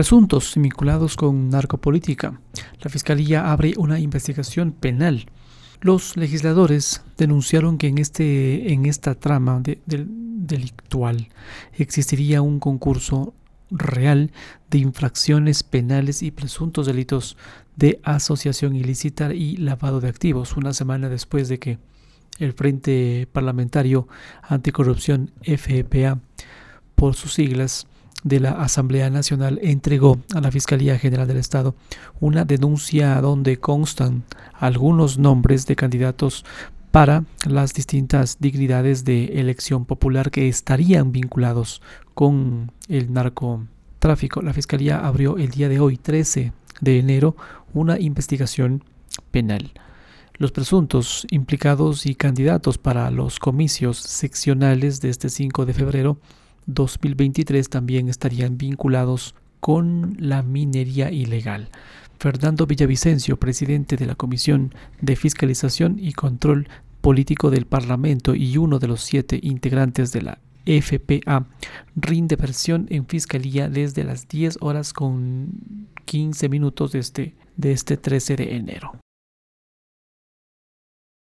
Presuntos vinculados con narcopolítica. La Fiscalía abre una investigación penal. Los legisladores denunciaron que en, este, en esta trama delictual existiría un concurso real de infracciones penales y presuntos delitos de asociación ilícita y lavado de activos, una semana después de que el Frente Parlamentario Anticorrupción FEPA, por sus siglas, de la Asamblea Nacional entregó a la Fiscalía General del Estado una denuncia donde constan algunos nombres de candidatos para las distintas dignidades de elección popular que estarían vinculados con el narcotráfico. La Fiscalía abrió el día de hoy, 13 de enero, una investigación penal. Los presuntos implicados y candidatos para los comicios seccionales de este 5 de febrero 2023 también estarían vinculados con la minería ilegal. Fernando Villavicencio, presidente de la Comisión de Fiscalización y Control Político del Parlamento y uno de los siete integrantes de la FPA, rinde versión en Fiscalía desde las 10 horas con 15 minutos de este, de este 13 de enero.